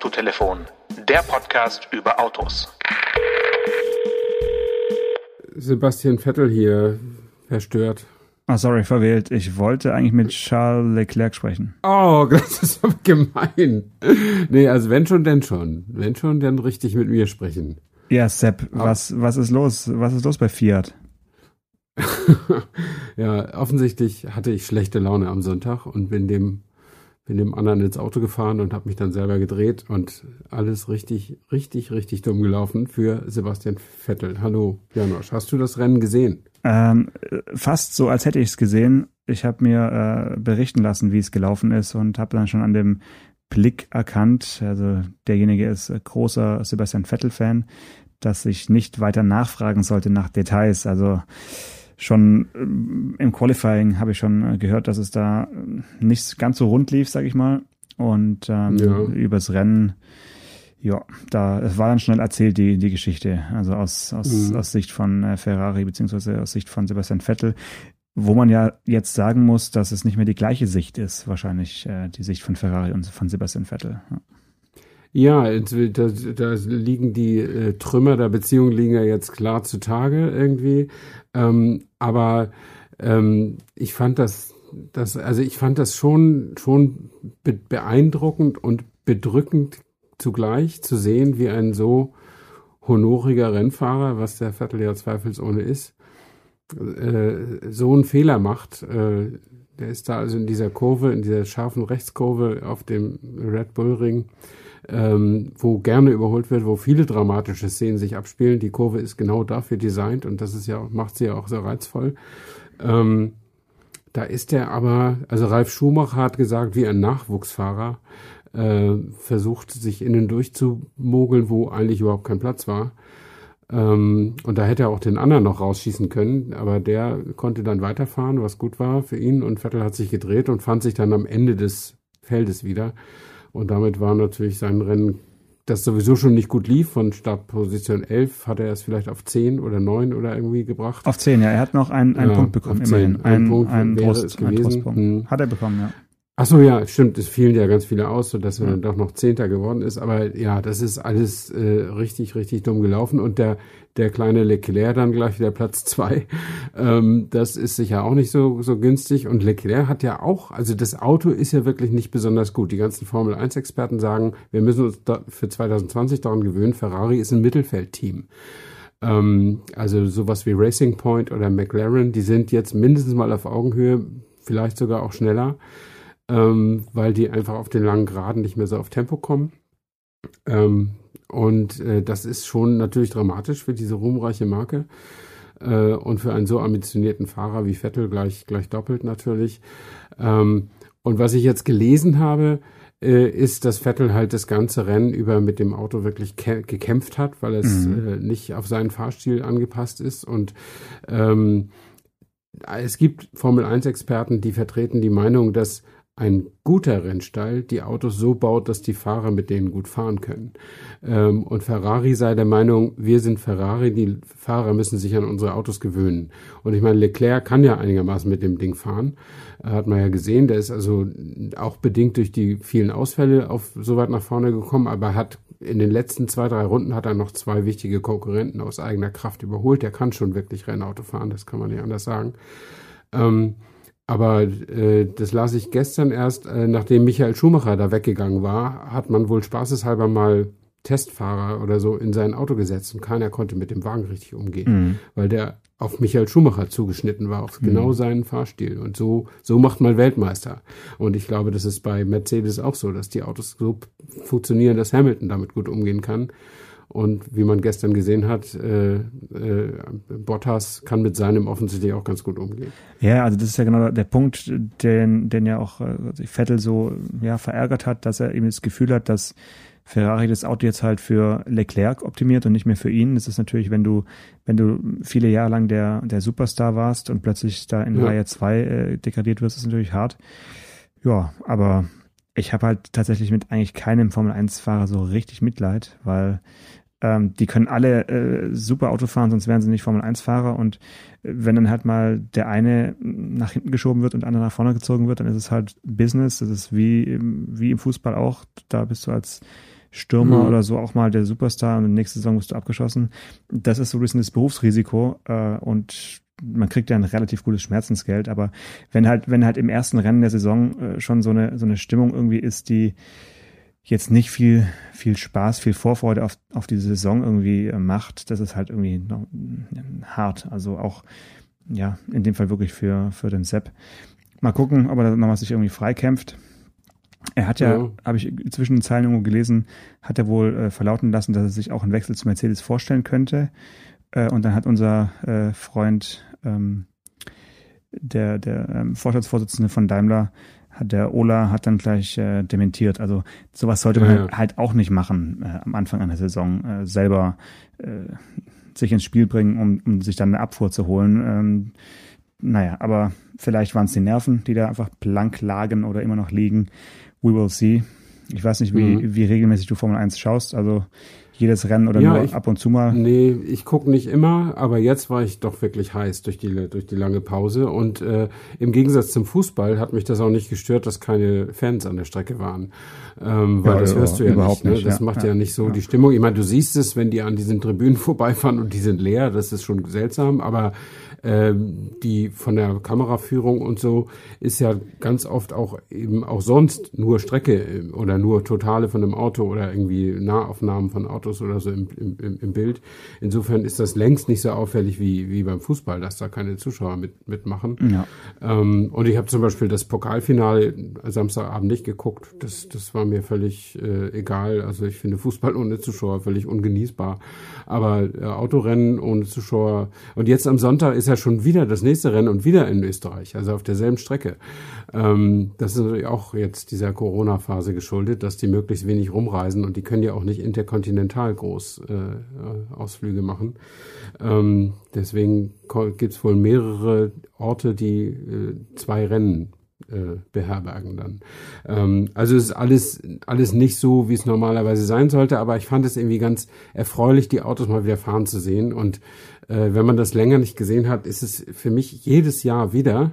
Autotelefon, der Podcast über Autos. Sebastian Vettel hier, verstört. Ah, sorry, verwählt. Ich wollte eigentlich mit Charles Leclerc sprechen. Oh, das ist aber gemein. Nee, also wenn schon, denn schon. Wenn schon, dann richtig mit mir sprechen. Ja, Sepp, was, was ist los? Was ist los bei Fiat? ja, offensichtlich hatte ich schlechte Laune am Sonntag und bin dem bin dem anderen ins Auto gefahren und habe mich dann selber gedreht und alles richtig, richtig, richtig dumm gelaufen für Sebastian Vettel. Hallo, Janosch, hast du das Rennen gesehen? Ähm, fast so, als hätte ich es gesehen. Ich habe mir äh, berichten lassen, wie es gelaufen ist und habe dann schon an dem Blick erkannt, also derjenige ist großer Sebastian Vettel-Fan, dass ich nicht weiter nachfragen sollte nach Details. Also schon ähm, im Qualifying habe ich schon äh, gehört, dass es da äh, nicht ganz so rund lief, sag ich mal. Und ähm, ja. übers Rennen, ja, da es war dann schnell erzählt die die Geschichte, also aus aus, mhm. aus Sicht von äh, Ferrari beziehungsweise aus Sicht von Sebastian Vettel, wo man ja jetzt sagen muss, dass es nicht mehr die gleiche Sicht ist, wahrscheinlich äh, die Sicht von Ferrari und von Sebastian Vettel. Ja. Ja, da, da liegen die äh, Trümmer der Beziehung liegen ja jetzt klar zutage irgendwie. Ähm, aber ähm, ich fand das, das, also ich fand das schon, schon be beeindruckend und bedrückend zugleich zu sehen, wie ein so honoriger Rennfahrer, was der Vettel ja zweifelsohne ist, äh, so einen Fehler macht. Äh, der ist da also in dieser Kurve, in dieser scharfen Rechtskurve auf dem Red Bull Ring ähm, wo gerne überholt wird, wo viele dramatische Szenen sich abspielen. Die Kurve ist genau dafür designt und das ist ja macht sie ja auch so reizvoll. Ähm, da ist er aber, also Ralf Schumacher hat gesagt, wie ein Nachwuchsfahrer äh, versucht, sich innen durchzumogeln, wo eigentlich überhaupt kein Platz war. Ähm, und da hätte er auch den anderen noch rausschießen können, aber der konnte dann weiterfahren, was gut war für ihn. Und Vettel hat sich gedreht und fand sich dann am Ende des Feldes wieder. Und damit war natürlich sein Rennen, das sowieso schon nicht gut lief, von Startposition 11 hat er es vielleicht auf 10 oder 9 oder irgendwie gebracht. Auf 10, ja. Er hat noch einen, einen ja, Punkt bekommen, immerhin. Ein, ein Punkt ein Brust, es gewesen. Hm. Hat er bekommen, ja. Ach so, ja, stimmt. Es fielen ja ganz viele aus, sodass er ja. dann doch noch Zehnter geworden ist. Aber ja, das ist alles äh, richtig, richtig dumm gelaufen. Und der, der kleine Leclerc dann gleich wieder Platz zwei. Ähm, das ist sicher auch nicht so, so günstig. Und Leclerc hat ja auch, also das Auto ist ja wirklich nicht besonders gut. Die ganzen Formel 1 Experten sagen, wir müssen uns da für 2020 daran gewöhnen, Ferrari ist ein Mittelfeldteam. Ähm, also sowas wie Racing Point oder McLaren, die sind jetzt mindestens mal auf Augenhöhe, vielleicht sogar auch schneller ähm, weil die einfach auf den langen Geraden nicht mehr so auf Tempo kommen. Ähm, und äh, das ist schon natürlich dramatisch für diese ruhmreiche Marke äh, und für einen so ambitionierten Fahrer wie Vettel gleich, gleich doppelt natürlich. Ähm, und was ich jetzt gelesen habe, äh, ist, dass Vettel halt das ganze Rennen über mit dem Auto wirklich gekämpft hat, weil es mhm. äh, nicht auf seinen Fahrstil angepasst ist und ähm, es gibt Formel 1 Experten, die vertreten die Meinung, dass ein guter Rennstall die Autos so baut, dass die Fahrer mit denen gut fahren können. Ähm, und Ferrari sei der Meinung, wir sind Ferrari, die Fahrer müssen sich an unsere Autos gewöhnen. Und ich meine, Leclerc kann ja einigermaßen mit dem Ding fahren, hat man ja gesehen. Der ist also auch bedingt durch die vielen Ausfälle auf so weit nach vorne gekommen, aber hat in den letzten zwei, drei Runden hat er noch zwei wichtige Konkurrenten aus eigener Kraft überholt. Der kann schon wirklich Rennauto fahren, das kann man nicht anders sagen. Ähm, aber äh, das las ich gestern erst, äh, nachdem Michael Schumacher da weggegangen war, hat man wohl spaßeshalber mal Testfahrer oder so in sein Auto gesetzt und keiner konnte mit dem Wagen richtig umgehen, mhm. weil der auf Michael Schumacher zugeschnitten war, auf mhm. genau seinen Fahrstil. Und so, so macht man Weltmeister. Und ich glaube, das ist bei Mercedes auch so, dass die Autos so funktionieren, dass Hamilton damit gut umgehen kann. Und wie man gestern gesehen hat, äh, äh, Bottas kann mit seinem offensichtlich auch ganz gut umgehen. Ja, also das ist ja genau der Punkt, den, den ja auch äh, Vettel so ja, verärgert hat, dass er eben das Gefühl hat, dass Ferrari das Auto jetzt halt für Leclerc optimiert und nicht mehr für ihn. Das ist natürlich, wenn du, wenn du viele Jahre lang der, der Superstar warst und plötzlich da in ja. Reihe 2 äh, degradiert wirst, ist natürlich hart. Ja, aber ich habe halt tatsächlich mit eigentlich keinem Formel 1-Fahrer so richtig Mitleid, weil ähm, die können alle äh, super Auto fahren, sonst wären sie nicht Formel-1-Fahrer. Und äh, wenn dann halt mal der eine nach hinten geschoben wird und der andere nach vorne gezogen wird, dann ist es halt Business. Das ist wie, wie im Fußball auch. Da bist du als Stürmer mhm. oder so auch mal der Superstar und nächste Saison wirst du abgeschossen. Das ist so ein bisschen das Berufsrisiko äh, und man kriegt ja ein relativ gutes Schmerzensgeld, aber wenn halt, wenn halt im ersten Rennen der Saison äh, schon so eine, so eine Stimmung irgendwie ist, die jetzt nicht viel, viel Spaß, viel Vorfreude auf, auf diese Saison irgendwie äh, macht, das ist halt irgendwie noch, äh, hart. Also auch, ja, in dem Fall wirklich für, für den Sepp. Mal gucken, ob er nochmal sich irgendwie freikämpft. Er hat ja, ja. habe ich zwischen den Zeilen irgendwo gelesen, hat er wohl äh, verlauten lassen, dass er sich auch einen Wechsel zu Mercedes vorstellen könnte. Äh, und dann hat unser äh, Freund, ähm, der, der ähm, Vorstandsvorsitzende von Daimler, hat der Ola hat dann gleich äh, dementiert. Also sowas sollte man ja, ja. halt auch nicht machen äh, am Anfang einer Saison, äh, selber äh, sich ins Spiel bringen, um, um sich dann eine Abfuhr zu holen. Ähm, naja, aber vielleicht waren es die Nerven, die da einfach blank lagen oder immer noch liegen. We will see. Ich weiß nicht, wie, mhm. wie regelmäßig du Formel 1 schaust. Also jedes Rennen oder ja, nur ich, ab und zu mal? Nee, ich gucke nicht immer, aber jetzt war ich doch wirklich heiß durch die, durch die lange Pause. Und äh, im Gegensatz zum Fußball hat mich das auch nicht gestört, dass keine Fans an der Strecke waren. Ähm, weil ja, das hörst du ja nicht. Ne? Das ja, macht ja, nicht so die Stimmung. Ich meine, du siehst es, wenn die an diesen Tribünen vorbeifahren und die sind leer, das ist schon seltsam, aber ähm, die von der Kameraführung und so ist ja ganz oft auch eben auch sonst nur Strecke äh, oder nur Totale von einem Auto oder irgendwie Nahaufnahmen von Autos oder so im, im, im Bild. Insofern ist das längst nicht so auffällig wie, wie beim Fußball, dass da keine Zuschauer mit, mitmachen. Ja. Ähm, und ich habe zum Beispiel das Pokalfinale Samstagabend nicht geguckt. Das, das war mir völlig äh, egal. Also ich finde Fußball ohne Zuschauer völlig ungenießbar. Aber äh, Autorennen ohne Zuschauer. Und jetzt am Sonntag ist ja schon wieder das nächste Rennen und wieder in Österreich, also auf derselben Strecke. Ähm, das ist natürlich auch jetzt dieser Corona-Phase geschuldet, dass die möglichst wenig rumreisen und die können ja auch nicht interkontinental groß äh, Ausflüge machen. Ähm, deswegen gibt es wohl mehrere Orte, die äh, zwei Rennen äh, beherbergen dann. Ähm, also es ist alles, alles nicht so, wie es normalerweise sein sollte, aber ich fand es irgendwie ganz erfreulich, die Autos mal wieder fahren zu sehen. Und wenn man das länger nicht gesehen hat, ist es für mich jedes Jahr wieder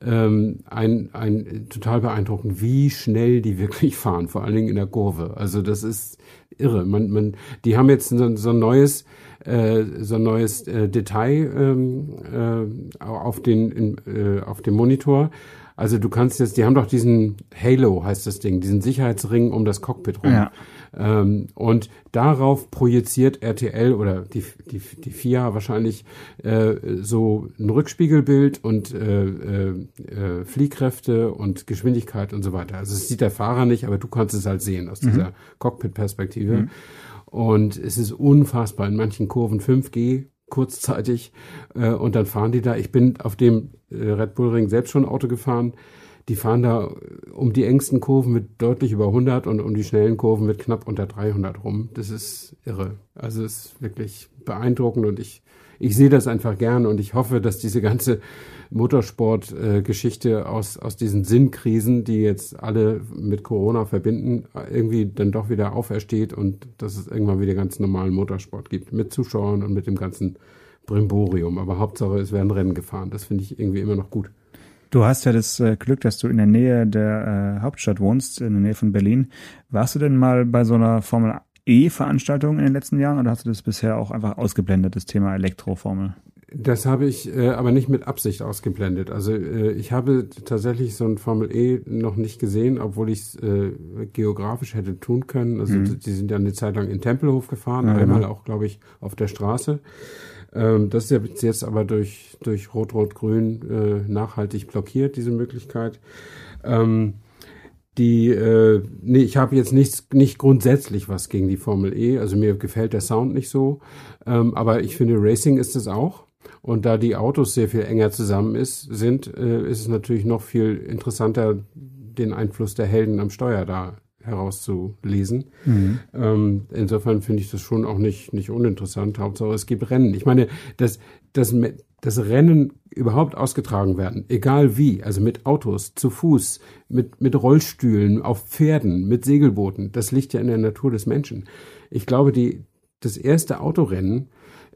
ähm, ein, ein total beeindruckend, wie schnell die wirklich fahren, vor allen Dingen in der Kurve. Also das ist irre. Man, man, die haben jetzt so, so ein neues äh, so ein neues äh, Detail ähm, äh, auf den in, äh, auf dem Monitor also du kannst jetzt, die haben doch diesen Halo, heißt das Ding, diesen Sicherheitsring um das Cockpit rum. Ja. Ähm, und darauf projiziert RTL oder die, die, die FIA wahrscheinlich äh, so ein Rückspiegelbild und äh, äh, äh, Fliehkräfte und Geschwindigkeit und so weiter. Also es sieht der Fahrer nicht, aber du kannst es halt sehen aus mhm. dieser Cockpit-Perspektive. Mhm. Und es ist unfassbar. In manchen Kurven 5G kurzzeitig äh, und dann fahren die da. Ich bin auf dem äh, Red Bull Ring selbst schon Auto gefahren. Die fahren da um die engsten Kurven mit deutlich über 100 und um die schnellen Kurven mit knapp unter 300 rum. Das ist irre. Also es ist wirklich beeindruckend und ich, ich sehe das einfach gern und ich hoffe, dass diese ganze Motorsport-Geschichte äh, aus, aus diesen Sinnkrisen, die jetzt alle mit Corona verbinden, irgendwie dann doch wieder aufersteht und dass es irgendwann wieder ganz normalen Motorsport gibt. Mit Zuschauern und mit dem ganzen Brimborium. Aber Hauptsache, es werden Rennen gefahren. Das finde ich irgendwie immer noch gut. Du hast ja das äh, Glück, dass du in der Nähe der äh, Hauptstadt wohnst, in der Nähe von Berlin. Warst du denn mal bei so einer Formel E-Veranstaltung in den letzten Jahren oder hast du das bisher auch einfach ausgeblendet, das Thema Elektroformel? Das habe ich äh, aber nicht mit Absicht ausgeblendet. Also äh, ich habe tatsächlich so ein Formel E noch nicht gesehen, obwohl ich es äh, geografisch hätte tun können. Also mhm. die sind ja eine Zeit lang in Tempelhof gefahren, ja, einmal genau. auch, glaube ich, auf der Straße. Ähm, das ist jetzt aber durch, durch Rot-Rot-Grün äh, nachhaltig blockiert, diese Möglichkeit. Ähm, die, äh, nee, ich habe jetzt nichts, nicht grundsätzlich was gegen die Formel E. Also mir gefällt der Sound nicht so. Ähm, aber ich finde, Racing ist es auch. Und da die Autos sehr viel enger zusammen ist, sind, äh, ist es natürlich noch viel interessanter, den Einfluss der Helden am Steuer da herauszulesen. Mhm. Ähm, insofern finde ich das schon auch nicht, nicht uninteressant. Hauptsache es gibt Rennen. Ich meine, dass, dass, dass Rennen überhaupt ausgetragen werden, egal wie, also mit Autos, zu Fuß, mit, mit Rollstühlen, auf Pferden, mit Segelbooten, das liegt ja in der Natur des Menschen. Ich glaube, die, das erste Autorennen,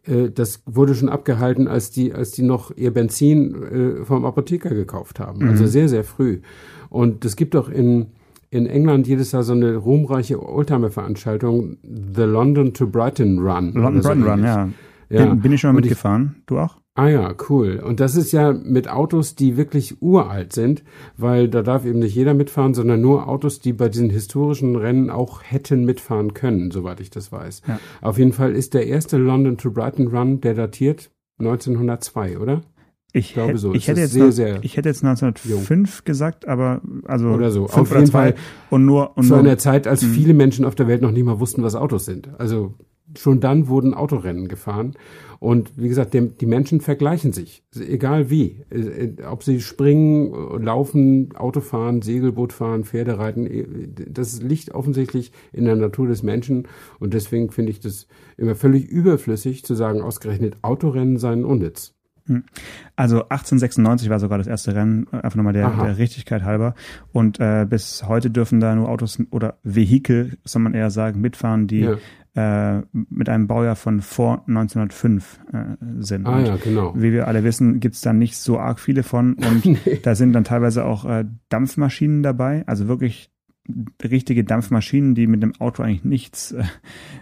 äh, das wurde schon abgehalten, als die, als die noch ihr Benzin äh, vom Apotheker gekauft haben. Also mhm. Also sehr, sehr früh. Und es gibt doch in, in England jedes Jahr so eine ruhmreiche Oldtimer-Veranstaltung, The London to Brighton Run. London so Brighton Run, ja. ja. Bin, bin ich schon mal mitgefahren. Ich, du auch? Ah ja, cool. Und das ist ja mit Autos, die wirklich uralt sind, weil da darf eben nicht jeder mitfahren, sondern nur Autos, die bei diesen historischen Rennen auch hätten mitfahren können, soweit ich das weiß. Ja. Auf jeden Fall ist der erste London to Brighton Run, der datiert 1902, oder? Ich glaube so. Ich hätte, jetzt sehr, noch, sehr ich hätte jetzt 1905 jung. gesagt, aber also oder so. Auf jeden Fall und nur und zu nur, einer Zeit, als mh. viele Menschen auf der Welt noch nicht mal wussten, was Autos sind. Also schon dann wurden Autorennen gefahren. Und wie gesagt, die, die Menschen vergleichen sich, egal wie. Äh, ob sie springen, laufen, Auto fahren, Segelboot fahren, Pferde reiten, äh, das liegt offensichtlich in der Natur des Menschen. Und deswegen finde ich das immer völlig überflüssig zu sagen, ausgerechnet Autorennen seien unnütz. Hm. Also 1896 war sogar das erste Rennen, einfach nochmal der, der Richtigkeit halber. Und äh, bis heute dürfen da nur Autos oder Vehikel, soll man eher sagen, mitfahren, die ja äh, mit einem Baujahr von vor 1905 äh, sind. Ah ja, genau. Wie wir alle wissen, gibt's da nicht so arg viele von und nee. da sind dann teilweise auch äh, Dampfmaschinen dabei, also wirklich richtige Dampfmaschinen, die mit dem Auto eigentlich nichts, äh,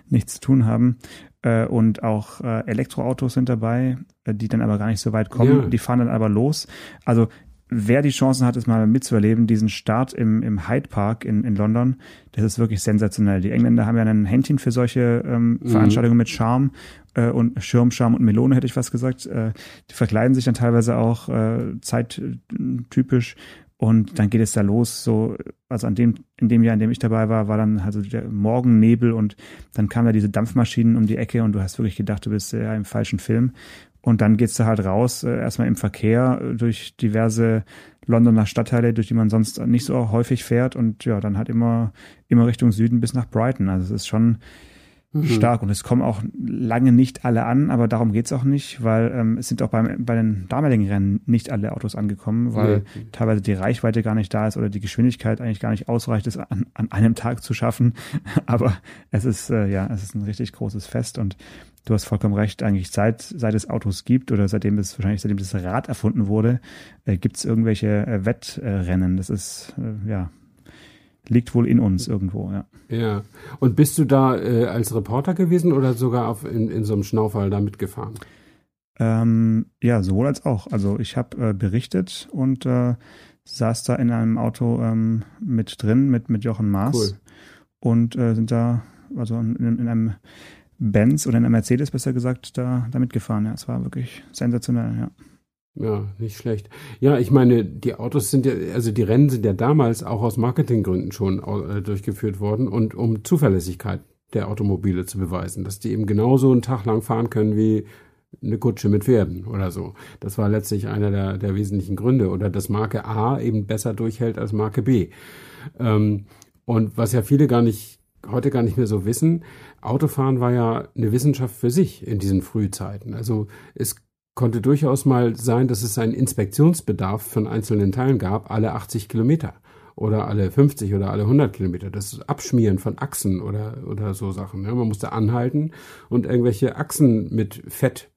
nichts zu tun haben. Äh, und auch äh, Elektroautos sind dabei, äh, die dann aber gar nicht so weit kommen. Ja. Die fahren dann aber los. Also wer die Chancen hat, es mal mitzuerleben, diesen Start im, im Hyde Park in, in London, das ist wirklich sensationell. Die Engländer haben ja ein Händchen für solche ähm, mhm. Veranstaltungen mit Charme äh, und Schirm, Charme und Melone, hätte ich fast gesagt. Äh, die verkleiden sich dann teilweise auch äh, zeittypisch und dann geht es da los, so, also an dem, in dem Jahr, in dem ich dabei war, war dann also der Morgennebel und dann kamen da diese Dampfmaschinen um die Ecke und du hast wirklich gedacht, du bist ja im falschen Film. Und dann geht's da halt raus, äh, erstmal im Verkehr äh, durch diverse Londoner Stadtteile, durch die man sonst nicht so häufig fährt und ja, dann halt immer, immer Richtung Süden bis nach Brighton. Also es ist schon mhm. stark und es kommen auch lange nicht alle an, aber darum geht's auch nicht, weil ähm, es sind auch beim, bei den damaligen Rennen nicht alle Autos angekommen, weil nee. teilweise die Reichweite gar nicht da ist oder die Geschwindigkeit eigentlich gar nicht ausreicht, es an, an einem Tag zu schaffen. aber es ist, äh, ja, es ist ein richtig großes Fest und du hast vollkommen recht, eigentlich seit, seit es Autos gibt oder seitdem es wahrscheinlich seitdem das Rad erfunden wurde, äh, gibt es irgendwelche äh, Wettrennen. Das ist, äh, ja, liegt wohl in uns irgendwo, ja. Ja. Und bist du da äh, als Reporter gewesen oder sogar auf, in, in so einem Schnaufall da mitgefahren? Ähm, ja, sowohl als auch. Also ich habe äh, berichtet und äh, saß da in einem Auto ähm, mit drin, mit, mit Jochen Maas. Cool. Und äh, sind da, also in, in einem Benz oder in einer Mercedes besser gesagt da, da mitgefahren. Ja, es war wirklich sensationell, ja. Ja, nicht schlecht. Ja, ich meine, die Autos sind ja, also die Rennen sind ja damals auch aus Marketinggründen schon äh, durchgeführt worden und um Zuverlässigkeit der Automobile zu beweisen, dass die eben genauso einen Tag lang fahren können wie eine Kutsche mit Pferden oder so. Das war letztlich einer der, der wesentlichen Gründe. Oder dass Marke A eben besser durchhält als Marke B. Ähm, und was ja viele gar nicht, heute gar nicht mehr so wissen, Autofahren war ja eine Wissenschaft für sich in diesen Frühzeiten. Also es konnte durchaus mal sein, dass es einen Inspektionsbedarf von einzelnen Teilen gab, alle 80 Kilometer oder alle 50 oder alle 100 Kilometer. Das Abschmieren von Achsen oder, oder so Sachen. Ja, man musste anhalten und irgendwelche Achsen mit Fett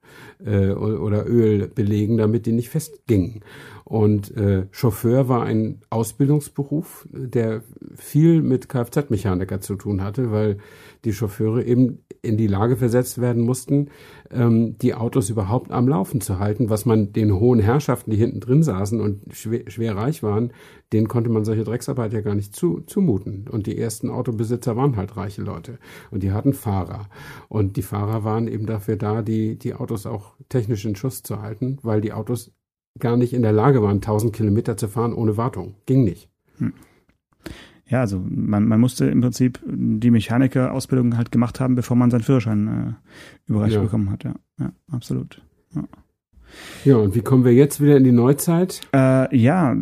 äh, oder Öl belegen, damit die nicht festgingen. Und äh, Chauffeur war ein Ausbildungsberuf, der viel mit Kfz-Mechaniker zu tun hatte, weil die Chauffeure eben in die Lage versetzt werden mussten, ähm, die Autos überhaupt am Laufen zu halten, was man den hohen Herrschaften, die hinten drin saßen und schwer, schwer reich waren, denen konnte man solche Drecksarbeit ja gar nicht zu, zumuten. Und die ersten Autobesitzer waren halt reiche Leute und die hatten Fahrer. Und die Fahrer waren eben dafür da, die, die Autos auch technisch in Schuss zu halten, weil die Autos gar nicht in der Lage waren, 1000 Kilometer zu fahren ohne Wartung. Ging nicht. Hm. Ja, also man, man musste im Prinzip die Mechanikerausbildung halt gemacht haben, bevor man seinen Führerschein äh, überreicht ja. bekommen hat. Ja, ja absolut. Ja. Ja, und wie kommen wir jetzt wieder in die Neuzeit? Äh, ja,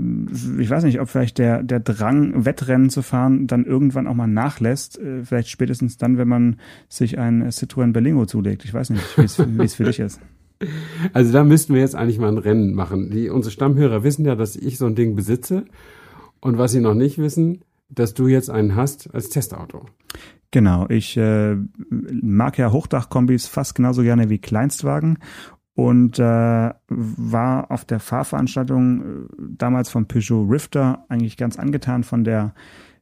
ich weiß nicht, ob vielleicht der, der Drang, Wettrennen zu fahren, dann irgendwann auch mal nachlässt. Äh, vielleicht spätestens dann, wenn man sich ein Citroën Berlingo zulegt. Ich weiß nicht, wie es für dich ist. Also da müssten wir jetzt eigentlich mal ein Rennen machen. Die, unsere Stammhörer wissen ja, dass ich so ein Ding besitze. Und was sie noch nicht wissen, dass du jetzt einen hast als Testauto. Genau, ich äh, mag ja Hochdachkombis fast genauso gerne wie Kleinstwagen und äh, war auf der Fahrveranstaltung äh, damals vom Peugeot Rifter eigentlich ganz angetan von der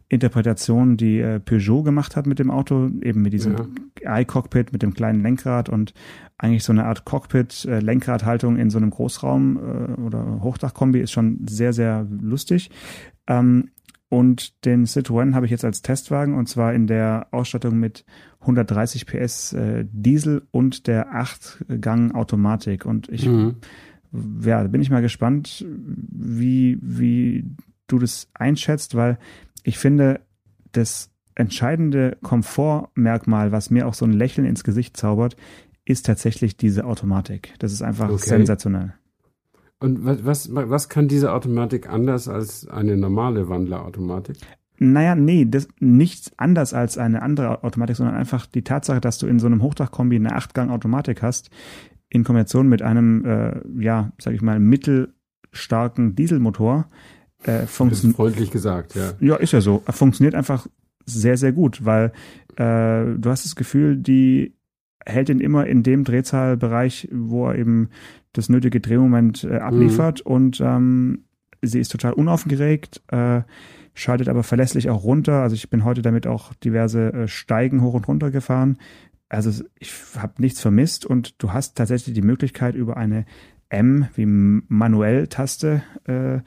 Interpretation, die äh, Peugeot gemacht hat mit dem Auto, eben mit diesem ja. i-Cockpit, mit dem kleinen Lenkrad und eigentlich so eine Art Cockpit-Lenkradhaltung in so einem Großraum äh, oder Hochdachkombi ist schon sehr, sehr lustig. Ähm, und den Citroën habe ich jetzt als Testwagen und zwar in der Ausstattung mit 130 PS äh, Diesel und der 8-Gang Automatik. Und ich, mhm. ja, bin ich mal gespannt, wie, wie du das einschätzt, weil ich finde, das entscheidende Komfortmerkmal, was mir auch so ein Lächeln ins Gesicht zaubert, ist tatsächlich diese Automatik. Das ist einfach okay. sensationell. Und was, was, was kann diese Automatik anders als eine normale Wandlerautomatik? Naja, nee, das nichts anders als eine andere Automatik, sondern einfach die Tatsache, dass du in so einem Hochdachkombi eine Achtgang-Automatik hast, in Kombination mit einem, äh, ja, sag ich mal, mittelstarken Dieselmotor, äh, funktioniert. Freundlich gesagt, ja. Ja, ist ja so. Funktioniert einfach sehr, sehr gut, weil äh, du hast das Gefühl, die hält ihn immer in dem Drehzahlbereich, wo er eben das nötige Drehmoment äh, abliefert mhm. und ähm, sie ist total unaufgeregt, äh, schaltet aber verlässlich auch runter. Also ich bin heute damit auch diverse äh, Steigen hoch und runter gefahren. Also ich habe nichts vermisst und du hast tatsächlich die Möglichkeit über eine M wie Manuell-Taste, äh,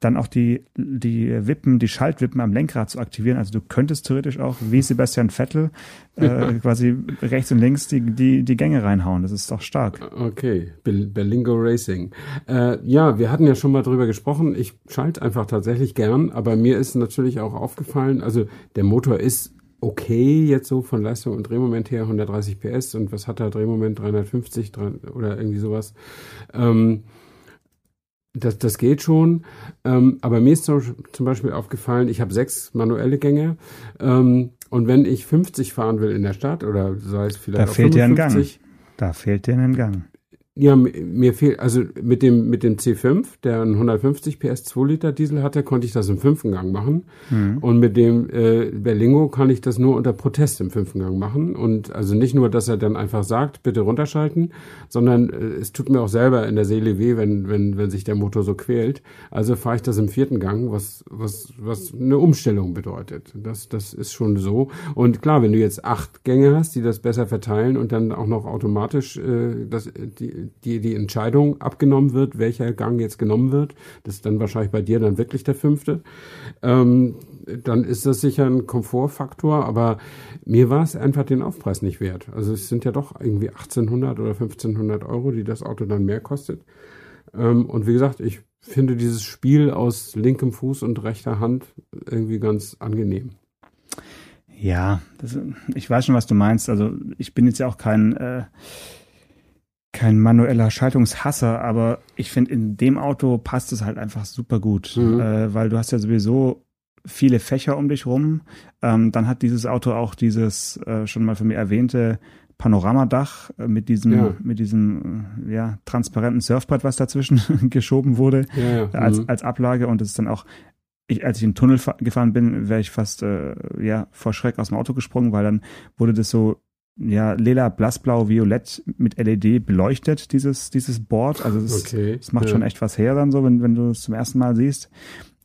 dann auch die, die Wippen, die Schaltwippen am Lenkrad zu aktivieren. Also du könntest theoretisch auch wie Sebastian Vettel äh, quasi rechts und links die, die, die Gänge reinhauen. Das ist doch stark. Okay, Berlingo Racing. Äh, ja, wir hatten ja schon mal drüber gesprochen. Ich schalte einfach tatsächlich gern, aber mir ist natürlich auch aufgefallen, also der Motor ist okay jetzt so von Leistung und Drehmoment her 130 PS und was hat er Drehmoment 350 oder irgendwie sowas. Ähm, das, das geht schon, ähm, aber mir ist zum Beispiel aufgefallen, ich habe sechs manuelle Gänge ähm, und wenn ich 50 fahren will in der Stadt oder sei es vielleicht da fehlt 55, dir ein Gang. Da fehlt dir ein Gang. Ja, mir fehlt, also mit dem, mit dem C5, der einen 150 PS 2 Liter Diesel hatte, konnte ich das im fünften Gang machen. Mhm. Und mit dem äh, Berlingo kann ich das nur unter Protest im fünften Gang machen. Und also nicht nur, dass er dann einfach sagt, bitte runterschalten, sondern äh, es tut mir auch selber in der Seele weh, wenn, wenn, wenn sich der Motor so quält. Also fahre ich das im vierten Gang, was, was, was eine Umstellung bedeutet. Das, das ist schon so. Und klar, wenn du jetzt acht Gänge hast, die das besser verteilen und dann auch noch automatisch äh, das, die, die, die Entscheidung abgenommen wird, welcher Gang jetzt genommen wird, das ist dann wahrscheinlich bei dir dann wirklich der fünfte, ähm, dann ist das sicher ein Komfortfaktor, aber mir war es einfach den Aufpreis nicht wert. Also es sind ja doch irgendwie 1800 oder 1500 Euro, die das Auto dann mehr kostet. Ähm, und wie gesagt, ich finde dieses Spiel aus linkem Fuß und rechter Hand irgendwie ganz angenehm. Ja, das, ich weiß schon, was du meinst. Also ich bin jetzt ja auch kein äh, kein manueller Schaltungshasser, aber ich finde, in dem Auto passt es halt einfach super gut, mhm. äh, weil du hast ja sowieso viele Fächer um dich rum. Ähm, dann hat dieses Auto auch dieses äh, schon mal von mir erwähnte Panoramadach äh, mit diesem ja. mit diesem äh, ja transparenten Surfbrett, was dazwischen geschoben wurde ja, ja. als mhm. als Ablage und es ist dann auch ich, als ich in den Tunnel gefahren bin, wäre ich fast äh, ja vor Schreck aus dem Auto gesprungen, weil dann wurde das so ja, lila, blassblau, violett mit LED beleuchtet, dieses, dieses Board. Also es, okay, es macht ja. schon echt was her dann so, wenn, wenn du es zum ersten Mal siehst.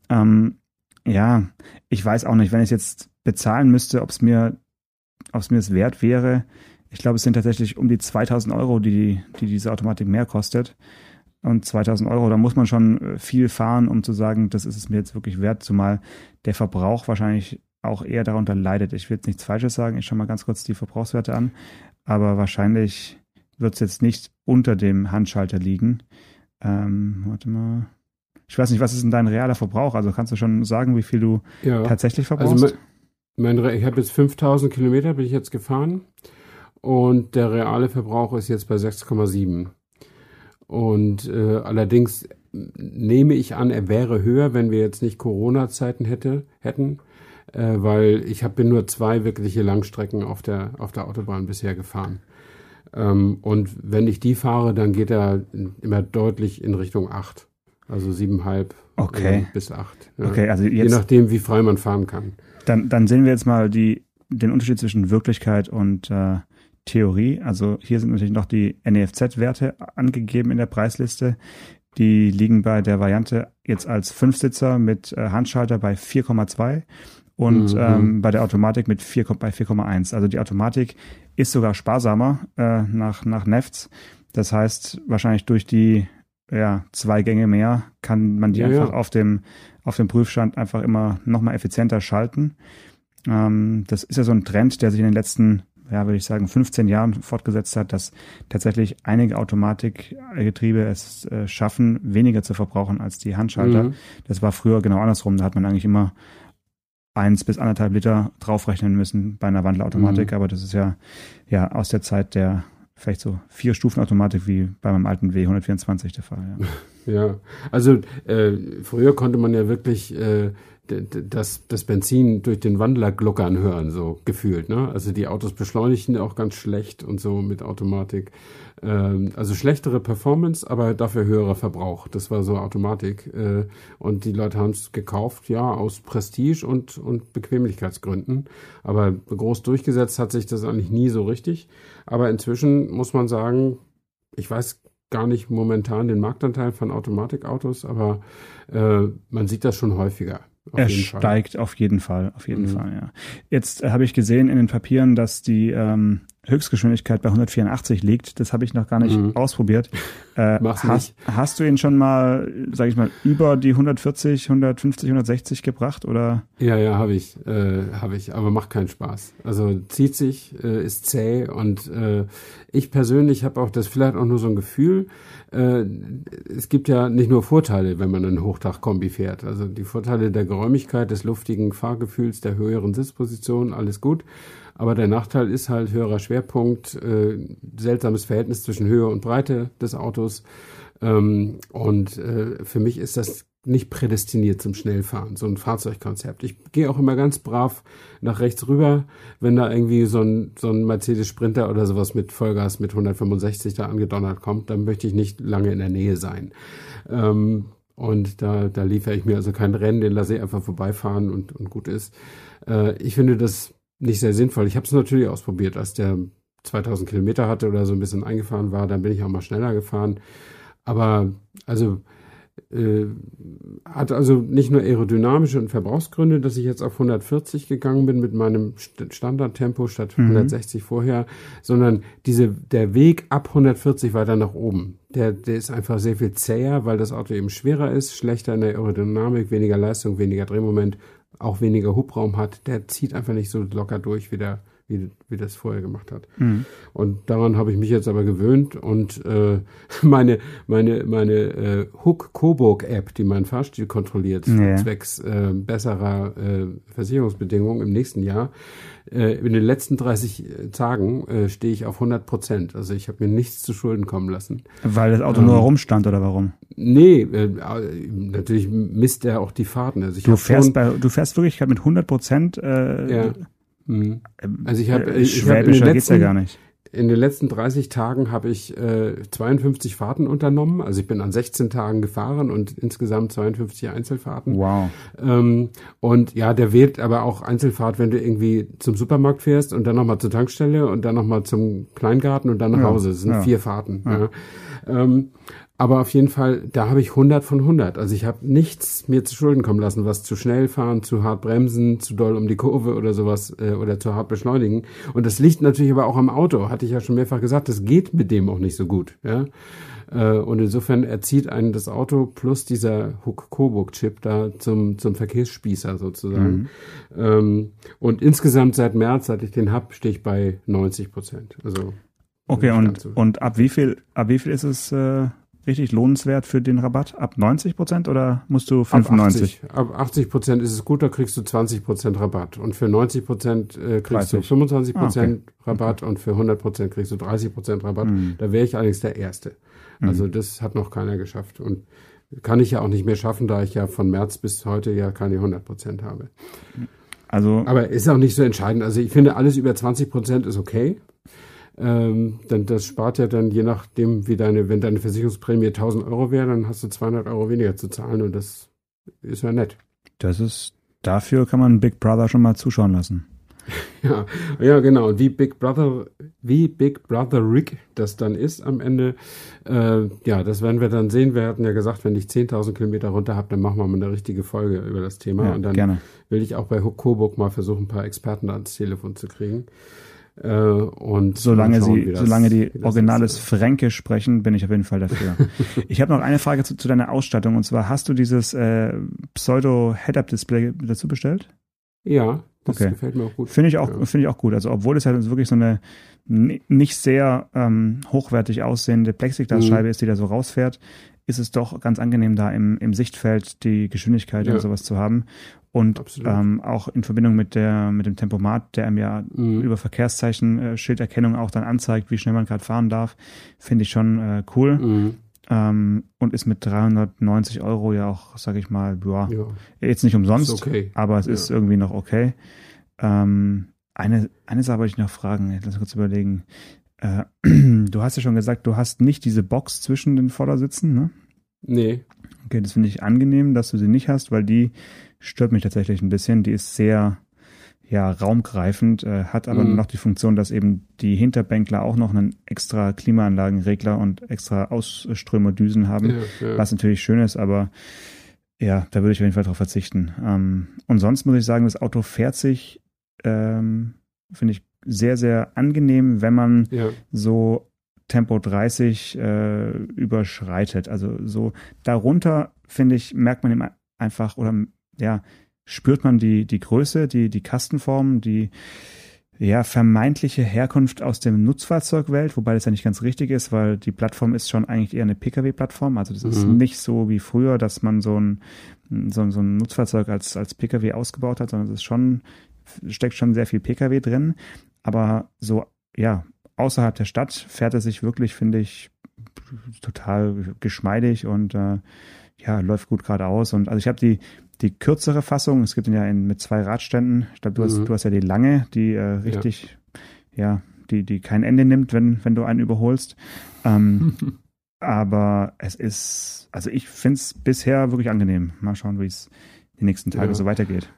Ähm, ja, ich weiß auch nicht, wenn ich jetzt bezahlen müsste, ob es mir, ob es mir es wert wäre. Ich glaube, es sind tatsächlich um die 2000 Euro, die, die diese Automatik mehr kostet. Und 2000 Euro, da muss man schon äh, viel fahren, um zu sagen, das ist es mir jetzt wirklich wert, zumal der Verbrauch wahrscheinlich auch eher darunter leidet. Ich will jetzt nichts Falsches sagen, ich schaue mal ganz kurz die Verbrauchswerte an, aber wahrscheinlich wird es jetzt nicht unter dem Handschalter liegen. Ähm, warte mal. Ich weiß nicht, was ist denn dein realer Verbrauch? Also kannst du schon sagen, wie viel du ja, tatsächlich also verbrauchst? Also mein, mein, ich habe jetzt 5000 Kilometer, bin ich jetzt gefahren und der reale Verbrauch ist jetzt bei 6,7. Und äh, allerdings nehme ich an, er wäre höher, wenn wir jetzt nicht Corona-Zeiten hätte, hätten äh, weil ich hab, bin nur zwei wirkliche Langstrecken auf der, auf der Autobahn bisher gefahren. Ähm, und wenn ich die fahre, dann geht er immer deutlich in Richtung acht, Also siebenhalb okay. bis acht. Ja. Okay, also jetzt, Je nachdem, wie frei man fahren kann. Dann, dann sehen wir jetzt mal die, den Unterschied zwischen Wirklichkeit und äh, Theorie. Also hier sind natürlich noch die NEFZ-Werte angegeben in der Preisliste. Die liegen bei der Variante jetzt als Fünfsitzer mit äh, Handschalter bei 4,2 und mhm. ähm, bei der Automatik mit 4, bei 4,1. Also die Automatik ist sogar sparsamer äh, nach, nach Nefts. Das heißt, wahrscheinlich durch die ja, zwei Gänge mehr kann man die ja, einfach ja. auf dem auf dem Prüfstand einfach immer nochmal effizienter schalten. Ähm, das ist ja so ein Trend, der sich in den letzten, ja, würde ich sagen, 15 Jahren fortgesetzt hat, dass tatsächlich einige Automatikgetriebe es äh, schaffen, weniger zu verbrauchen als die Handschalter. Mhm. Das war früher genau andersrum. Da hat man eigentlich immer eins bis anderthalb Liter draufrechnen müssen bei einer Wandlerautomatik, mhm. aber das ist ja, ja aus der Zeit der vielleicht so vier Stufen Automatik wie bei meinem alten W124 der Fall. Ja, ja. also äh, früher konnte man ja wirklich äh, das, das Benzin durch den Wandler gluckern hören, so gefühlt. Ne? Also die Autos beschleunigten auch ganz schlecht und so mit Automatik. Ähm, also schlechtere Performance, aber dafür höherer Verbrauch. Das war so Automatik. Äh, und die Leute haben es gekauft, ja, aus Prestige und, und Bequemlichkeitsgründen. Aber groß durchgesetzt hat sich das eigentlich nie so richtig. Aber inzwischen muss man sagen, ich weiß gar nicht momentan den Marktanteil von Automatikautos, aber äh, man sieht das schon häufiger. Auf er steigt Fall. auf jeden Fall, auf jeden mhm. Fall, ja. Jetzt äh, habe ich gesehen in den Papieren, dass die ähm, Höchstgeschwindigkeit bei 184 liegt. Das habe ich noch gar nicht mhm. ausprobiert. Äh, Mach's hast, nicht. hast du ihn schon mal, sage ich mal, über die 140, 150, 160 gebracht oder? Ja, ja, habe ich, äh, habe ich, aber macht keinen Spaß. Also zieht sich, äh, ist zäh und äh, ich persönlich habe auch das vielleicht auch nur so ein Gefühl. Äh, es gibt ja nicht nur Vorteile, wenn man einen Hochdachkombi fährt. Also die Vorteile der Geräumigkeit, des luftigen Fahrgefühls, der höheren Sitzposition, alles gut. Aber der Nachteil ist halt höherer Schwerpunkt, äh, seltsames Verhältnis zwischen Höhe und Breite des Autos. Ähm, und äh, für mich ist das nicht prädestiniert zum Schnellfahren, so ein Fahrzeugkonzept. Ich gehe auch immer ganz brav nach rechts rüber, wenn da irgendwie so ein, so ein Mercedes Sprinter oder sowas mit Vollgas mit 165 da angedonnert kommt, dann möchte ich nicht lange in der Nähe sein. Ähm, und da, da liefere ich mir also kein Rennen, den lasse ich einfach vorbeifahren und, und gut ist. Äh, ich finde das nicht sehr sinnvoll. Ich habe es natürlich ausprobiert, als der 2000 Kilometer hatte oder so ein bisschen eingefahren war, dann bin ich auch mal schneller gefahren. Aber also äh, hat also nicht nur aerodynamische und Verbrauchsgründe, dass ich jetzt auf 140 gegangen bin mit meinem Standardtempo statt 160 mhm. vorher, sondern diese, der Weg ab 140 weiter nach oben, der, der ist einfach sehr viel zäher, weil das Auto eben schwerer ist, schlechter in der Aerodynamik, weniger Leistung, weniger Drehmoment auch weniger Hubraum hat, der zieht einfach nicht so locker durch, wie der wie, wie das vorher gemacht hat. Mhm. Und daran habe ich mich jetzt aber gewöhnt und äh, meine meine meine äh, Hook Coburg App, die mein Fahrstil kontrolliert, ja. zwecks äh, besserer äh, Versicherungsbedingungen im nächsten Jahr. Äh, in den letzten 30 äh, Tagen äh, stehe ich auf 100 Prozent. Also ich habe mir nichts zu Schulden kommen lassen. Weil das Auto ähm, nur rumstand oder warum? Nee, äh, natürlich misst er auch die Fahrten. Also du fährst bei, du fährst wirklich mit 100 Prozent. Äh, ja Mhm. Also ich habe ich hab in, den letzten, ja gar nicht. in den letzten 30 Tagen habe ich äh, 52 Fahrten unternommen. Also ich bin an 16 Tagen gefahren und insgesamt 52 Einzelfahrten. Wow. Ähm, und ja, der wählt aber auch Einzelfahrt, wenn du irgendwie zum Supermarkt fährst und dann nochmal zur Tankstelle und dann nochmal zum Kleingarten und dann nach ja, Hause. Das sind ja. vier Fahrten. Ja. Ähm, aber auf jeden Fall, da habe ich 100 von 100. Also ich habe nichts mir zu Schulden kommen lassen, was zu schnell fahren, zu hart bremsen, zu doll um die Kurve oder sowas äh, oder zu hart beschleunigen. Und das liegt natürlich aber auch am Auto, hatte ich ja schon mehrfach gesagt. Das geht mit dem auch nicht so gut. Ja? Äh, und insofern erzieht einen das Auto plus dieser Hook-Coburg-Chip da zum, zum Verkehrsspießer sozusagen. Mhm. Ähm, und insgesamt seit März, seit ich den hab, stehe ich bei 90 Prozent. Also Okay, und, und ab wie viel, ab wie viel ist es äh, richtig lohnenswert für den Rabatt? Ab 90 Prozent oder musst du 95? Ab 80, Prozent ist es gut, da kriegst du 20 Prozent Rabatt. Und für 90 Prozent äh, kriegst 30. du 25 Prozent ah, okay. Rabatt okay. und für 100 Prozent kriegst du 30 Prozent Rabatt. Mhm. Da wäre ich allerdings der Erste. Also mhm. das hat noch keiner geschafft. Und kann ich ja auch nicht mehr schaffen, da ich ja von März bis heute ja keine 100 Prozent habe. Also, Aber ist auch nicht so entscheidend. Also ich finde, alles über 20 Prozent ist okay ähm, dann das spart ja dann je nachdem, wie deine, wenn deine Versicherungsprämie 1000 Euro wäre, dann hast du 200 Euro weniger zu zahlen und das ist ja nett. Das ist, dafür kann man Big Brother schon mal zuschauen lassen. Ja, ja, genau. Und wie Big Brother, wie Big Brother Rick das dann ist am Ende, äh, ja, das werden wir dann sehen. Wir hatten ja gesagt, wenn ich 10.000 Kilometer runter habe, dann machen wir mal eine richtige Folge über das Thema. Ja, und dann gerne. will ich auch bei Coburg mal versuchen, ein paar Experten ans Telefon zu kriegen. Äh, und Solange schauen, sie, das- solange die Originales. Fränkisch sprechen, bin ich auf jeden Fall dafür. ich habe noch eine Frage zu, zu deiner Ausstattung und zwar hast du dieses äh, Pseudo Head-Up-Display dazu bestellt? Ja, das Okay. gefällt mir auch gut. Finde ich auch, Ja. finde ich auch gut. Also obwohl es halt wirklich so eine ni- nicht sehr ähm, hochwertig aussehende Plexiglasscheibe Mhm. ist, die da so rausfährt, ist es doch ganz angenehm, da im, im Sichtfeld die Geschwindigkeit Ja. und sowas zu haben. Und ähm, auch in Verbindung mit der mit dem Tempomat, der einem ja Mhm. über Verkehrszeichen äh, Schilderkennung auch dann anzeigt, wie schnell man gerade fahren darf, finde ich schon äh, cool. Mhm. Ähm, und ist mit 390 Euro ja auch, sage ich mal, boah, Ja, jetzt nicht umsonst, okay. aber es Ja. ist irgendwie noch okay. Ähm, eine, eine Sache wollte ich noch fragen, lass mich kurz überlegen. Äh, du hast ja schon gesagt, du hast nicht diese Box zwischen den Vordersitzen, ne? Nee, Okay, das finde ich angenehm, dass du sie nicht hast, weil die stört mich tatsächlich ein bisschen. Die ist sehr, ja, raumgreifend, äh, hat aber Mhm. noch die Funktion, dass eben die Hinterbänkler auch noch einen extra Klimaanlagenregler und extra Ausströmerdüsen haben ja, ja. was natürlich schön ist, aber ja, da würde ich auf jeden Fall drauf verzichten. Ähm, und sonst muss ich sagen, das Auto fährt sich, ähm, finde ich, sehr, sehr angenehm, wenn man ja. so Tempo 30 äh, überschreitet. Also so darunter, finde ich, merkt man ihm einfach oder ja, spürt man die, die Größe, die, die Kastenform, die ja, vermeintliche Herkunft aus der Nutzfahrzeugwelt, wobei das ja nicht ganz richtig ist, weil die Plattform ist schon eigentlich eher eine Pkw-Plattform. Also das ist Mhm. nicht so wie früher, dass man so ein, so, ein- so ein Nutzfahrzeug als, als Pkw ausgebaut hat, sondern es ist schon, steckt schon sehr viel Pkw drin. Aber so, ja, außerhalb der Stadt fährt er sich wirklich, finde ich, total geschmeidig und äh, ja, läuft gut geradeaus. Und also ich habe die, die kürzere Fassung, es gibt ihn ja in, mit zwei Radständen. Ich glaube, du, hast, Mhm. du hast ja die lange, die äh, richtig, ja, die, die kein Ende nimmt, wenn, wenn du einen überholst. Ähm, aber es ist, also ich finde es bisher wirklich angenehm. Mal schauen, wie es die nächsten Tage Ja. so weitergeht.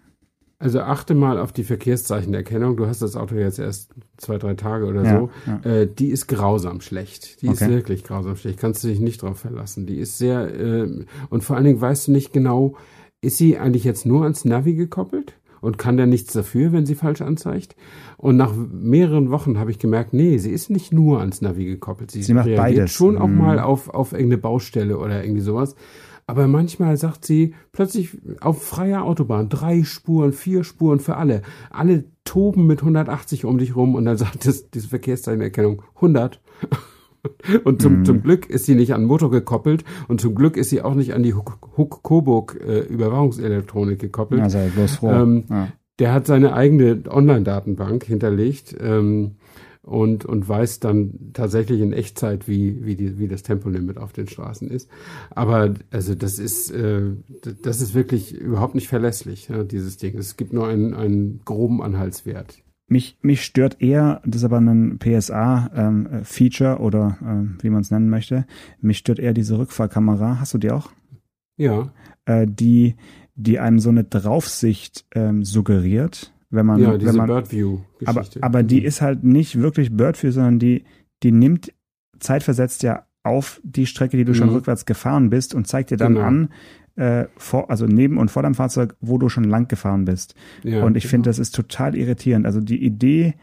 Also achte mal auf die Verkehrszeichenerkennung. Du hast das Auto jetzt erst zwei, drei Tage oder Ja, so. ja. Äh, die ist grausam schlecht. Die ist Okay. wirklich grausam schlecht. Kannst du dich nicht drauf verlassen. Die ist sehr, äh, und vor allen Dingen weißt du nicht genau, ist sie eigentlich jetzt nur ans Navi gekoppelt? Und kann der nichts dafür, wenn sie falsch anzeigt? Und nach mehreren Wochen habe ich gemerkt, nee, sie ist nicht nur ans Navi gekoppelt. Sie, Sie macht reagiert beides. schon auch Mhm. mal auf, auf irgendeine Baustelle oder irgendwie sowas. Aber manchmal sagt sie plötzlich auf freier Autobahn drei Spuren, vier Spuren für alle. Alle toben mit 180 um dich rum und dann sagt das, diese Verkehrszeichenerkennung 100. Und zum, Mhm. zum Glück ist sie nicht an Motor gekoppelt und zum Glück ist sie auch nicht an die Huck-Coburg äh, Überwachungselektronik gekoppelt. Ja, sei bloß froh. Ähm, ja. Der hat seine eigene Online-Datenbank hinterlegt ähm, und, und weiß dann tatsächlich in Echtzeit, wie, wie, die, wie das Tempolimit auf den Straßen ist. Aber also das ist, äh, das ist wirklich überhaupt nicht verlässlich, ja, dieses Ding. Es gibt nur einen, einen groben Anhaltswert. Mich, mich stört eher, das ist aber ein PSA-Feature oder ähm, wie man es nennen möchte, mich stört eher diese Rückfahrkamera. Hast du die auch? Ja, Äh, die, die einem so eine Draufsicht ähm, suggeriert, wenn man, ja, wenn diese man aber, Birdview-Geschichte. aber die Mhm. ist halt nicht wirklich Birdview, sondern die, die nimmt zeitversetzt ja auf die Strecke, die du schon Mhm. rückwärts gefahren bist und zeigt dir dann Genau. an, äh, vor, also neben und vor deinem Fahrzeug, wo du schon lang gefahren bist. ja, und ich genau. finde, das ist total irritierend. Also die Idee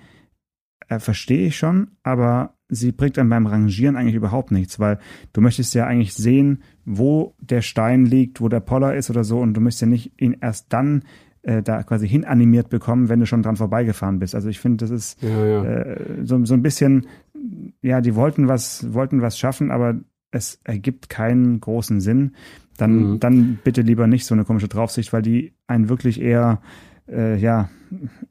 äh, verstehe ich schon, aber sie bringt dann beim Rangieren eigentlich überhaupt nichts, weil du möchtest ja eigentlich sehen, wo der Stein liegt, wo der Poller ist oder so und du möchtest ja nicht ihn erst dann äh, da quasi hinanimiert bekommen, wenn du schon dran vorbeigefahren bist. Also ich finde, das ist Ja, ja. äh, so, so ein bisschen, ja, die wollten was, wollten was schaffen, aber es ergibt keinen großen Sinn. Dann, Mhm. dann bitte lieber nicht so eine komische Draufsicht, weil die einen wirklich eher, äh, ja,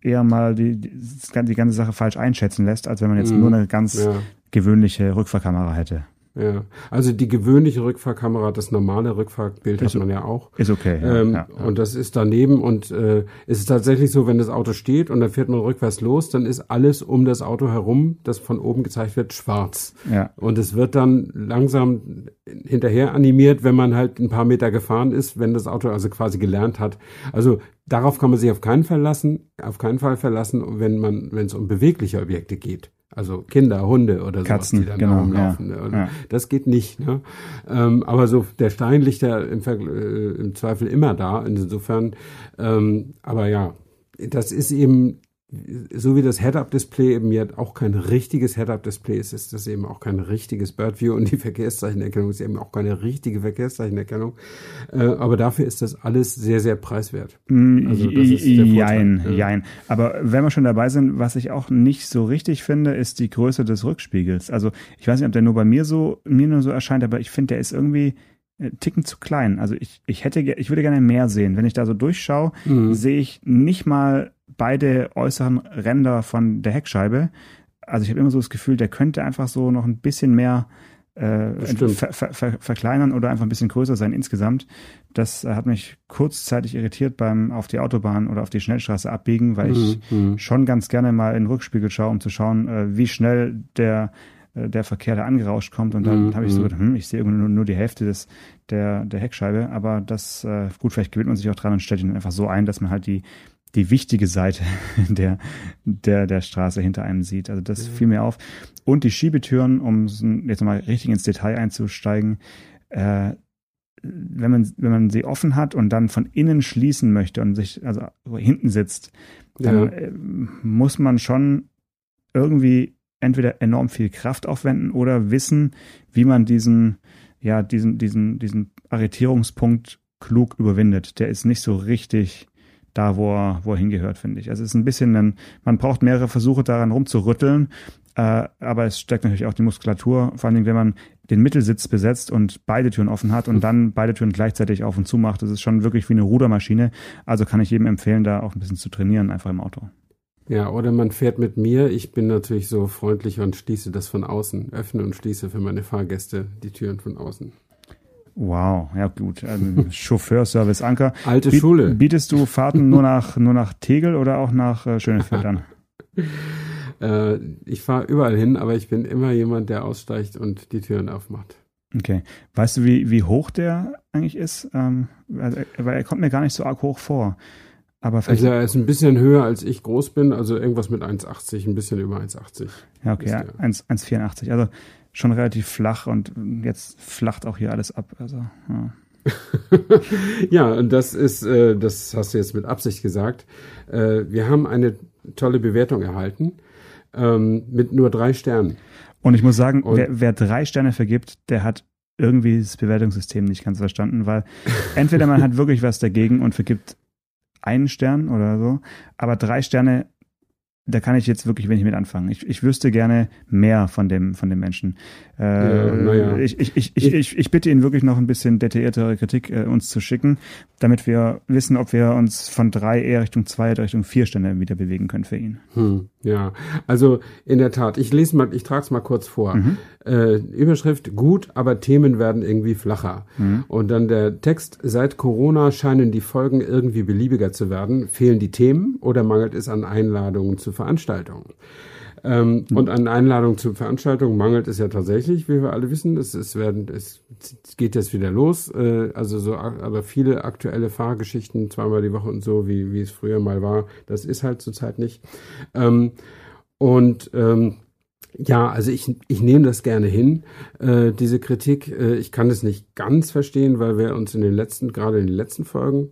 eher mal die, die, die ganze Sache falsch einschätzen lässt, als wenn man jetzt Mhm. nur eine ganz ja. gewöhnliche Rückfahrkamera hätte. Ja. Also die gewöhnliche Rückfahrkamera, das normale Rückfahrbild Ist hat man ja auch. Ist okay. Ja, ähm, ja. Und das ist daneben und äh, es ist tatsächlich so, wenn das Auto steht und dann fährt man rückwärts los, dann ist alles um das Auto herum, das von oben gezeigt wird, schwarz. Ja. Und es wird dann langsam hinterher animiert, wenn man halt ein paar Meter gefahren ist, wenn das Auto also quasi gelernt hat. Also darauf kann man sich auf keinen Fall lassen, auf keinen Fall verlassen, wenn man, wenn es um bewegliche Objekte geht. Also Kinder, Hunde oder sowas, Katzen, die dann genau, rumlaufen. ja, Und ja. Das geht nicht. Ne? Ähm, aber so der Stein liegt ja im, äh, im Zweifel immer da. Insofern, ähm, aber ja, das ist eben so wie das Head-Up-Display eben ja auch kein richtiges Head-Up-Display ist, ist das eben auch kein richtiges Bird-View und die Verkehrszeichenerkennung ist eben auch keine richtige Verkehrszeichenerkennung. Äh, aber dafür ist das alles sehr, sehr preiswert. Also das ist der jein, ja. jein. Aber wenn wir schon dabei sind, was ich auch nicht so richtig finde, ist die Größe des Rückspiegels. Also ich weiß nicht, ob der nur bei mir so, mir nur so erscheint, aber ich finde, der ist irgendwie äh, Ticken zu klein. Also ich, ich hätte, ich würde gerne mehr sehen. Wenn ich da so durchschaue, Mhm. sehe ich nicht mal beide äußeren Ränder von der Heckscheibe. Also ich habe immer so das Gefühl, der könnte einfach so noch ein bisschen mehr äh, ver, ver, ver, verkleinern oder einfach ein bisschen größer sein insgesamt. Das hat mich kurzzeitig irritiert beim auf die Autobahn oder auf die Schnellstraße abbiegen, weil ich Mhm. schon ganz gerne mal in den Rückspiegel schaue, um zu schauen, äh, wie schnell der äh, der Verkehr da angerauscht kommt und dann Mhm, habe ich so mhm. gedacht, hm, ich sehe irgendwie nur, nur die Hälfte des der der Heckscheibe, aber das äh, gut, vielleicht gewöhnt man sich auch dran und stellt ihn einfach so ein, dass man halt die die wichtige Seite der der der Straße hinter einem sieht. Also das fiel mir auf und die Schiebetüren, um jetzt nochmal richtig ins Detail einzusteigen, äh, wenn man wenn man sie offen hat und dann von innen schließen möchte und sich also hinten sitzt, dann Ja. äh, muss man schon irgendwie entweder enorm viel Kraft aufwenden oder wissen, wie man diesen, ja, diesen, diesen, diesen Arretierungspunkt klug überwindet. Der ist nicht so richtig da, wo er, wo er hingehört, finde ich. Also es ist ein bisschen ein, man braucht mehrere Versuche daran rumzurütteln, äh, aber es steckt natürlich auch die Muskulatur, vor allen Dingen, wenn man den Mittelsitz besetzt und beide Türen offen hat und dann beide Türen gleichzeitig auf und zu macht. Das ist schon wirklich wie eine Rudermaschine. Also kann ich jedem empfehlen, da auch ein bisschen zu trainieren, einfach im Auto. Ja, oder man fährt mit mir. Ich bin natürlich so freundlich und schließe das von außen, öffne und schließe für meine Fahrgäste die Türen von außen. Wow, ja gut. Also Chauffeurservice Anker. Alte Biet- Schule. Bietest du Fahrten nur nach nur nach Tegel oder auch nach äh, Schönefeld an? Äh, ich fahre überall hin, aber ich bin immer jemand, der aussteigt und die Türen aufmacht. Okay. Weißt du, wie, wie hoch der eigentlich ist? Ähm, also, er- weil er kommt mir gar nicht so arg hoch vor. Aber Also er ist ein bisschen höher als ich groß bin, also irgendwas mit 1,80, ein bisschen über 1,80. ja, okay, ist ja, der. 1 1,84. Also schon relativ flach und jetzt flacht auch hier alles ab. Also, ja. ja, und das ist, äh, das hast du jetzt mit Absicht gesagt. Äh, wir haben eine tolle Bewertung erhalten ähm, mit nur drei Sternen. Und ich muss sagen, wer, wer drei Sterne vergibt, der hat irgendwie das Bewertungssystem nicht ganz verstanden, weil entweder man hat wirklich was dagegen und vergibt einen Stern oder so, aber drei Sterne, da kann ich jetzt wirklich wenig mit anfangen. Ich, ich wüsste gerne mehr von dem, von dem Menschen. Äh, Ja, na ja. ich, ich, ich, ich, ich, ich bitte ihn wirklich noch ein bisschen detailliertere Kritik äh, uns zu schicken, damit wir wissen, ob wir uns von drei eher Richtung zwei oder Richtung vier Sterne wieder bewegen können für ihn. Hm, ja, also in der Tat, ich lese mal, ich trage es mal kurz vor. Mhm. Äh, Überschrift gut, aber Themen werden irgendwie flacher. Mhm. Und dann der Text, seit Corona scheinen die Folgen irgendwie beliebiger zu werden. Fehlen die Themen oder mangelt es an Einladungen zu Veranstaltungen? Ähm, Mhm. Und an Einladungen zu Veranstaltungen mangelt es ja tatsächlich, wie wir alle wissen. Es, es, werden, es geht jetzt wieder los. Äh, also so, aber viele aktuelle Fahrgeschichten, zweimal die Woche und so, wie, wie es früher mal war, das ist halt zurzeit nicht. Ähm, und ähm, ja, also ich, ich nehme das gerne hin, äh, diese Kritik. Äh, ich kann es nicht ganz verstehen, weil wir uns in den letzten, gerade in den letzten Folgen,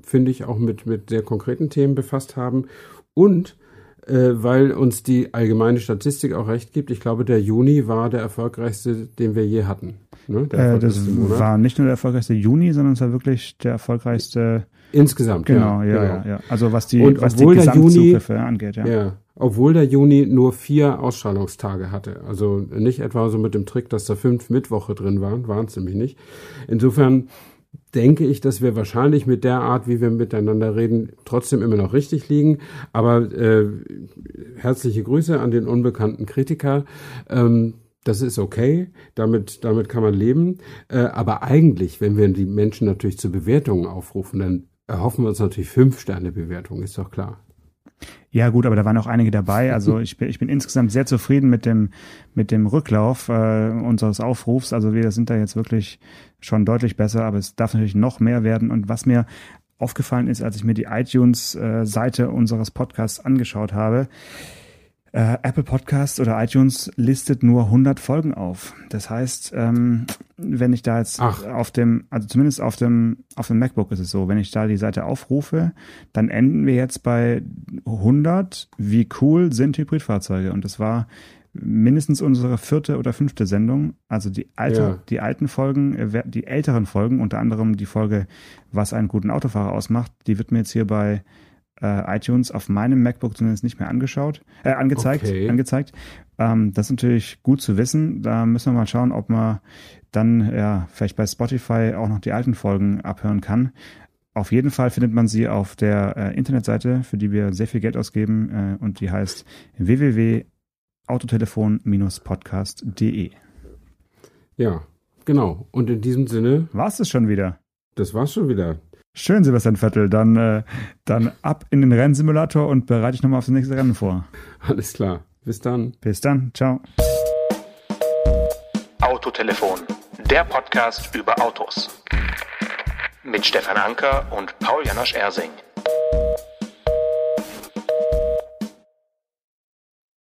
finde ich, auch mit, mit sehr konkreten Themen befasst haben. Und äh, weil uns die allgemeine Statistik auch recht gibt. Ich glaube, der Juni war der erfolgreichste, den wir je hatten. Ne? Äh, das Monat. war nicht nur der erfolgreichste Juni, sondern es war wirklich der erfolgreichste Insgesamt, Genau, ja, ja. genau. ja. Also was die, Und was die der Juni- Gesamtzugriffe angeht, ja. Ja, obwohl der Juni nur vier Ausstrahlungstage hatte. Also nicht etwa so mit dem Trick, dass da fünf Mittwoche drin waren, waren es nämlich nicht. Insofern denke ich, dass wir wahrscheinlich mit der Art, wie wir miteinander reden, trotzdem immer noch richtig liegen. Aber äh, herzliche Grüße an den unbekannten Kritiker. Ähm, das ist okay, damit, damit kann man leben. Äh, aber eigentlich, wenn wir die Menschen natürlich zu Bewertungen aufrufen, dann erhoffen wir uns natürlich fünf Sterne Bewertung, ist doch klar. Ja, gut, aber da waren auch einige dabei. Also ich bin, ich bin insgesamt sehr zufrieden mit dem, mit dem Rücklauf äh, unseres Aufrufs. Also wir sind da jetzt wirklich schon deutlich besser, aber es darf natürlich noch mehr werden. Und was mir aufgefallen ist, als ich mir die iTunes-Seite unseres Podcasts angeschaut habe, äh, Apple Podcasts oder iTunes listet nur 100 Folgen auf. Das heißt, ähm, wenn ich da jetzt Ach. auf dem, also zumindest auf dem, auf dem MacBook ist es so, wenn ich da die Seite aufrufe, dann enden wir jetzt bei 100. Wie cool sind Hybridfahrzeuge? Und das war mindestens unsere vierte oder fünfte Sendung. Also die alte, ja. die alten Folgen, äh, die älteren Folgen, unter anderem die Folge, was einen guten Autofahrer ausmacht, die wird mir jetzt hier bei äh, iTunes auf meinem MacBook zumindest nicht mehr angeschaut, äh, angezeigt, okay. angezeigt. Ähm, das ist natürlich gut zu wissen. Da müssen wir mal schauen, ob man dann ja vielleicht bei Spotify auch noch die alten Folgen abhören kann. Auf jeden Fall findet man sie auf der äh, Internetseite, für die wir sehr viel Geld ausgeben äh, und die heißt www.autotelefon-podcast.de. Ja, genau. Und in diesem Sinne. War es das schon wieder? Das war's schon wieder. Schön, Sebastian Vettel. Dann, äh, dann ab in den Rennsimulator und bereite dich nochmal auf das nächste Rennen vor. Alles klar. Bis dann. Bis dann. Ciao. Autotelefon. Der Podcast über Autos. Mit Stefan Anker und Paul Janosch Ersing.